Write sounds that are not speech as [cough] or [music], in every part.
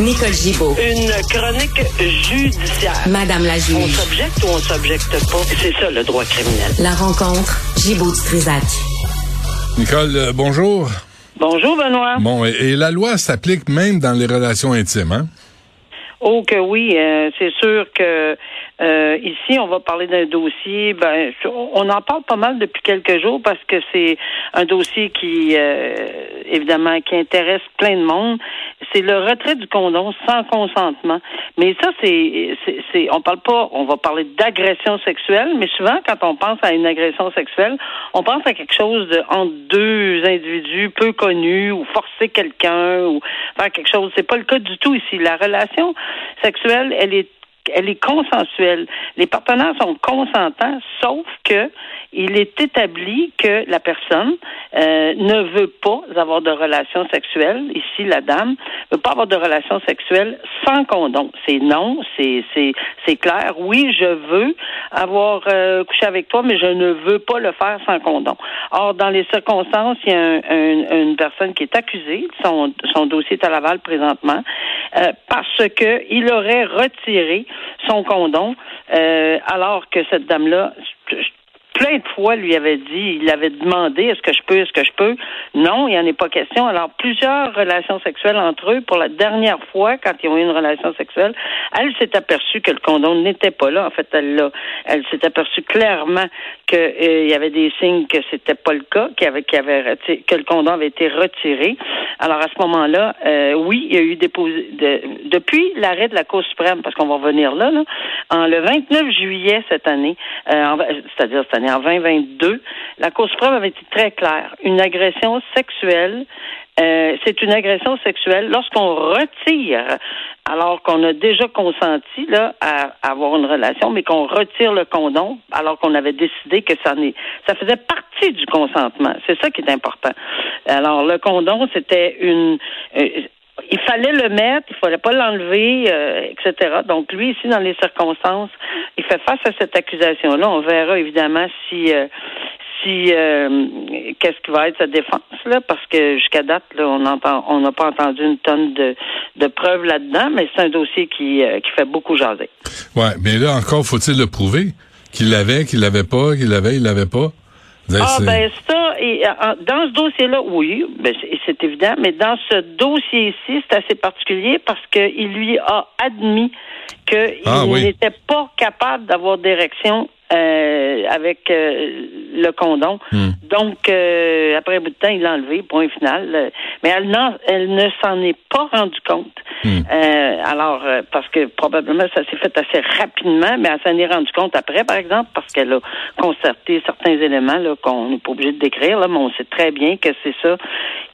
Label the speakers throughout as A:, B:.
A: Nicole Gibaud.
B: Une chronique judiciaire.
A: Madame la
B: On
A: juge.
B: s'objecte ou on s'objecte pas? C'est ça le droit criminel.
A: La rencontre, Gibaud Strisac.
C: Nicole, euh, bonjour.
B: Bonjour Benoît.
C: Bon, et, et la loi s'applique même dans les relations intimes, hein?
B: Oh que oui, euh, c'est sûr que euh, ici on va parler d'un dossier. Ben, on en parle pas mal depuis quelques jours parce que c'est un dossier qui, euh, évidemment, qui intéresse plein de monde. C'est le retrait du condom sans consentement. Mais ça, c'est, c'est, on parle pas. On va parler d'agression sexuelle, mais souvent quand on pense à une agression sexuelle, on pense à quelque chose de entre deux individus peu connus ou forcer quelqu'un ou faire quelque chose. C'est pas le cas du tout ici. La relation sexuelle, elle est elle est consensuelle. Les partenaires sont consentants, sauf que il est établi que la personne euh, ne veut pas avoir de relations sexuelles. Ici, la dame ne veut pas avoir de relations sexuelles sans condom. C'est non, c'est c'est c'est clair. Oui, je veux avoir euh, couché avec toi, mais je ne veux pas le faire sans condom. Or, dans les circonstances, il y a un, un, une personne qui est accusée. Son son dossier est à Laval présentement euh, parce que il aurait retiré son condom euh, alors que cette dame-là plein de fois lui avait dit, il avait demandé est-ce que je peux, est-ce que je peux? Non, il n'y en est pas question. Alors, plusieurs relations sexuelles entre eux. Pour la dernière fois, quand ils ont eu une relation sexuelle, elle s'est aperçue que le condom n'était pas là. En fait, elle l'a, elle s'est aperçue clairement qu'il euh, y avait des signes que c'était pas le cas, qu'il avait que le condom avait été retiré. Alors, à ce moment-là, euh, oui, il y a eu déposé, de, depuis l'arrêt de la Cour suprême, parce qu'on va revenir là, là en le 29 juillet cette année, euh, c'est-à-dire cette année en 2022, la Cour suprême avait été très claire. Une agression sexuelle, euh, c'est une agression sexuelle lorsqu'on retire, alors qu'on a déjà consenti là à, avoir une relation, mais qu'on retire le condom, alors qu'on avait décidé que ça, ça faisait partie du consentement. C'est ça qui est important. Alors le condom, c'était une euh, il fallait le mettre, il fallait pas l'enlever, euh, etc. Donc lui ici dans les circonstances, il fait face à cette accusation-là. On verra évidemment si euh, si euh, qu'est-ce qui va être sa défense là, parce que jusqu'à date là, on entend, on n'a pas entendu une tonne de, de preuves là-dedans, mais c'est un dossier qui qui fait beaucoup jaser.
C: Ouais, mais là encore faut-il le prouver qu'il l'avait, qu'il l'avait pas, qu'il l'avait, il l'avait pas.
B: Ah ben ça, et, dans ce dossier-là, oui, ben, c'est évident, mais dans ce dossier-ci, c'est assez particulier parce qu'il lui a admis qu'il ah, n'était pas capable d'avoir d'érection euh, avec euh, le condom.
C: Hmm.
B: Donc, euh, après un bout de temps, il l'a enlevé, point final. Mais elle, elle ne s'en est pas rendue compte.
C: Hmm.
B: alors, parce que probablement ça s'est fait assez rapidement, mais elle s'en est rendue compte après, par exemple, parce qu'elle a constaté certains éléments là, qu'on n'est pas obligé de décrire, là, mais on sait très bien que c'est ça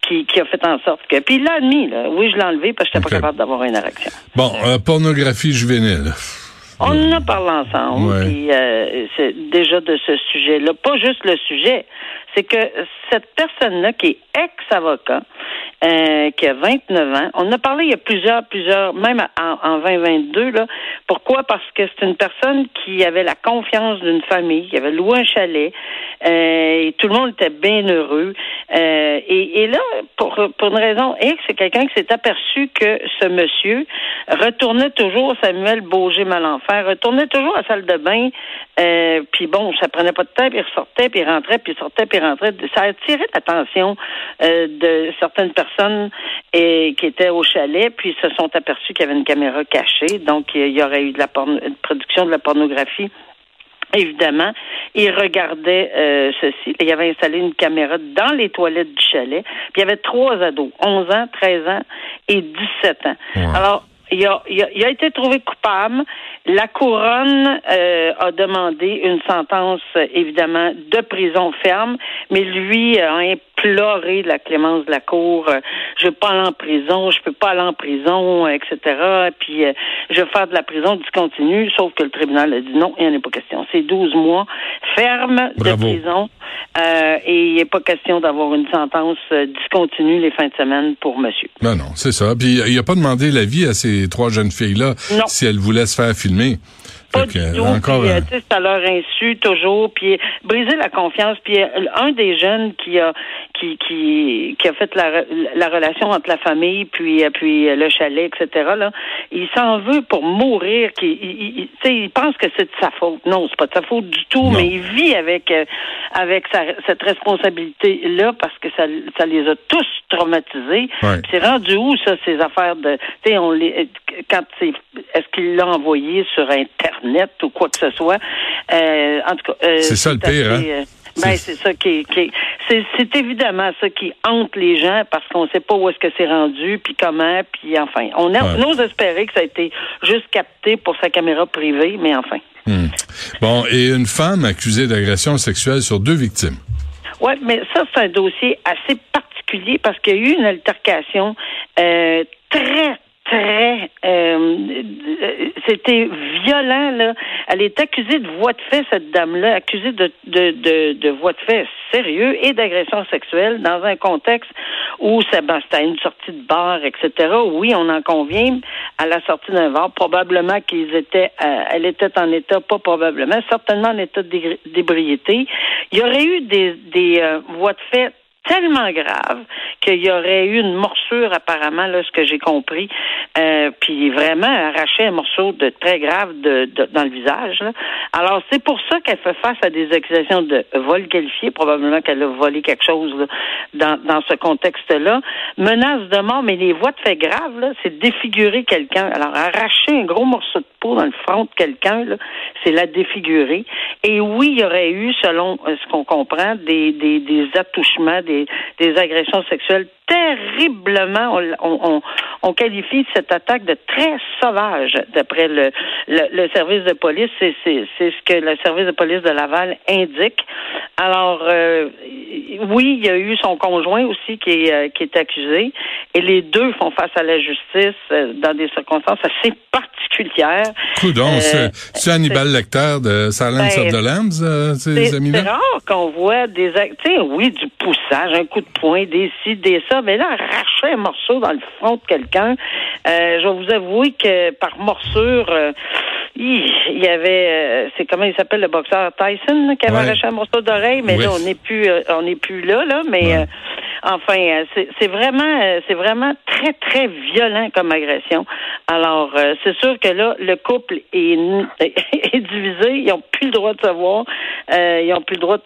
B: qui, qui, a fait en sorte que. Puis il l'a admis, là. Oui, je l'ai enlevé parce que j'étais pas capable d'avoir une érection.
C: Bon, pornographie juvénile.
B: On en a parlé ensemble, puis euh, c'est déjà de ce sujet-là. Pas juste le sujet, c'est que cette personne-là qui est ex-avocat, euh, qui a 29 ans. On a parlé il y a plusieurs, plusieurs, même en, en 2022, là. Pourquoi? Parce que c'est une personne qui avait la confiance d'une famille, qui avait loué un chalet, euh, et tout le monde était bien heureux. Euh, et, là, pour, pour une raison c'est quelqu'un qui s'est aperçu que ce monsieur retournait toujours, Samuel Beaugé-Malenfer, retournait toujours à la salle de bain, puis bon, ça prenait pas de temps, puis il ressortait, puis il rentrait, puis il sortait, puis il rentrait. Ça attirait l'attention de certaines personnes et, qui étaient au chalet, puis se sont aperçus qu'il y avait une caméra cachée, donc il y aurait eu de la production de la pornographie Évidemment, il regardait euh, ceci. Il avait installé une caméra dans les toilettes du chalet. Puis il y avait trois ados, 11 ans, 13 ans et 17 ans. Alors, il a, il, a, il a, été trouvé coupable. La couronne euh, a demandé une sentence, évidemment, de prison ferme, mais lui a imploré la clémence de la cour. Euh, je veux pas aller en prison, je peux pas aller en prison, etc. Puis euh, je veux faire de la prison discontinue, sauf que le tribunal a dit non, il n'y en a pas question. C'est 12 mois ferme de prison euh, et il n'est pas question d'avoir une sentence discontinue les fins de semaine pour monsieur.
C: Non, non, c'est ça. Puis il n'a pas demandé l'avis à ces trois jeunes filles-là si elles voulaient se faire filmer.
B: Pas du tout. Encore, puis, c'est à leur insu toujours. Puis briser la confiance. Puis un des jeunes qui a qui, qui, qui a fait la, la relation entre la famille puis puis le chalet, etc. Là, il s'en veut pour mourir. Qu'il, il, il, pense que c'est de sa faute. Non, c'est pas de sa faute du tout, mais il vit avec avec sa, cette responsabilité là parce que ça, ça les a tous traumatisés. C'est rendu où ça ces affaires de, tu sais, on les quand c'est est-ce qu'il l'a envoyé sur internet ou quoi que ce soit? Euh, en tout cas,
C: euh, c'est ça le pire, hein?
B: Ben, c'est ça qui, qui c'est évidemment ça qui hante les gens parce qu'on ne sait pas où est-ce que c'est rendu, puis comment, puis enfin. On, a, espérer que ça a été juste capté pour sa caméra privée, mais enfin.
C: Hmm. Bon, et une femme accusée d'agression sexuelle sur deux victimes.
B: Oui, mais ça, c'est un dossier assez particulier parce qu'il y a eu une altercation euh, très, très euh, c'était violent là. Elle est accusée de voie de fait cette dame-là, accusée de de, de, de voie de fait sérieux et d'agression sexuelle dans un contexte où c'était une sortie de bar, etc. Oui, on en convient à la sortie d'un bar, probablement qu'ils étaient, euh, elle était en état, pas probablement, certainement en état d'ébriété. Il y aurait eu des des euh, de fait tellement grave qu'il y aurait eu une morsure apparemment là ce que j'ai compris. Euh, puis vraiment arraché un morceau de très grave de, dans le visage alors c'est pour ça qu'elle fait face à des accusations de vol qualifié. Probablement qu'elle a volé quelque chose dans, dans ce contexte là menace de mort mais les voies de fait graves là c'est défigurer quelqu'un. Alors arracher un gros morceau de dans le front de quelqu'un c'est la défigurer. Et oui il y aurait eu selon euh, ce qu'on comprend des des, des attouchements des des, agressions sexuelles terriblement, on, on, qualifie cette attaque de très sauvage, d'après le, le, service de police. C'est, ce que le service de police de Laval indique. Alors, euh, oui, il y a eu son conjoint aussi qui est, euh, qui est accusé, et les deux font face à la justice euh, dans des circonstances assez particulières.
C: Coudon, c'est Hannibal Lecter de Silence ben, of the Lambs, ces amis-là?
B: C'est rare qu'on voit des... Tu sais, oui, du poussage, un coup de poing, des ci, des ça, mais là, arracher un morceau dans le front de quelqu'un, euh, je vais vous avouer que par morsure, euh, il y avait, euh, c'est comment il s'appelle le boxeur Tyson qui avait arraché un morceau d'oreille, mais là on n'est plus, on n'est plus là, là, mais enfin, c'est vraiment, c'est vraiment très très violent comme agression. Alors c'est sûr que là le couple est, [laughs] est divisé, ils ont plus le droit de savoir, ils ont plus le droit de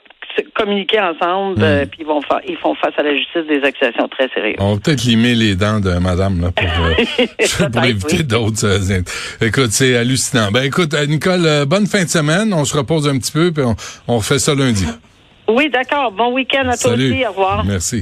B: communiquer ensemble, hmm. euh, puis ils vont faire, ils font face à la justice des accusations très sérieuses.
C: On va peut-être limer les dents de madame là, pour, euh, [laughs] [laughs] pour éviter d'autres. Euh, écoute, c'est hallucinant. Ben écoute, Nicole, bonne fin de semaine. On se repose un petit peu, puis on, on refait ça lundi.
B: Oui, d'accord. Bon week-end à toi aussi. Au revoir.
C: Merci.